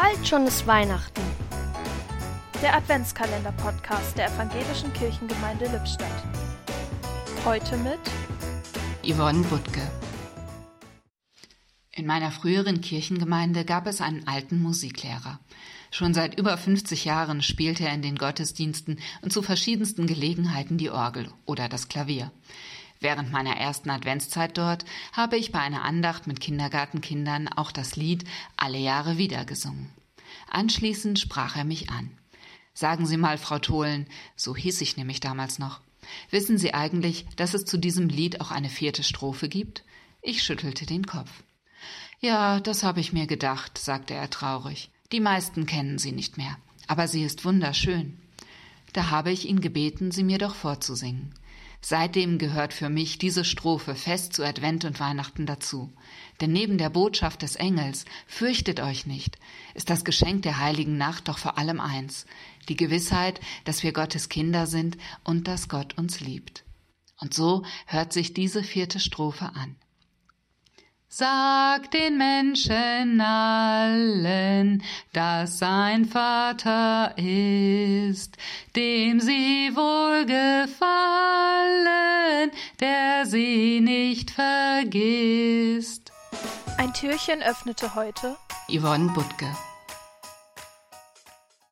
Bald schon ist Weihnachten. Der Adventskalender-Podcast der Evangelischen Kirchengemeinde Lippstadt. Heute mit Yvonne Butke. In meiner früheren Kirchengemeinde gab es einen alten Musiklehrer. Schon seit über 50 Jahren spielte er in den Gottesdiensten und zu verschiedensten Gelegenheiten die Orgel oder das Klavier. Während meiner ersten Adventszeit dort habe ich bei einer Andacht mit Kindergartenkindern auch das Lied Alle Jahre wieder gesungen. Anschließend sprach er mich an. Sagen Sie mal, Frau Tholen, so hieß ich nämlich damals noch. Wissen Sie eigentlich, dass es zu diesem Lied auch eine vierte Strophe gibt? Ich schüttelte den Kopf. Ja, das habe ich mir gedacht, sagte er traurig. Die meisten kennen sie nicht mehr, aber sie ist wunderschön. Da habe ich ihn gebeten, sie mir doch vorzusingen. Seitdem gehört für mich diese Strophe fest zu Advent und Weihnachten dazu. Denn neben der Botschaft des Engels, fürchtet euch nicht, ist das Geschenk der heiligen Nacht doch vor allem eins, die Gewissheit, dass wir Gottes Kinder sind und dass Gott uns liebt. Und so hört sich diese vierte Strophe an. Sag den Menschen allen, dass sein Vater ist, dem sie wohlgefallen, der sie nicht vergisst. Ein Türchen öffnete heute Yvonne Butke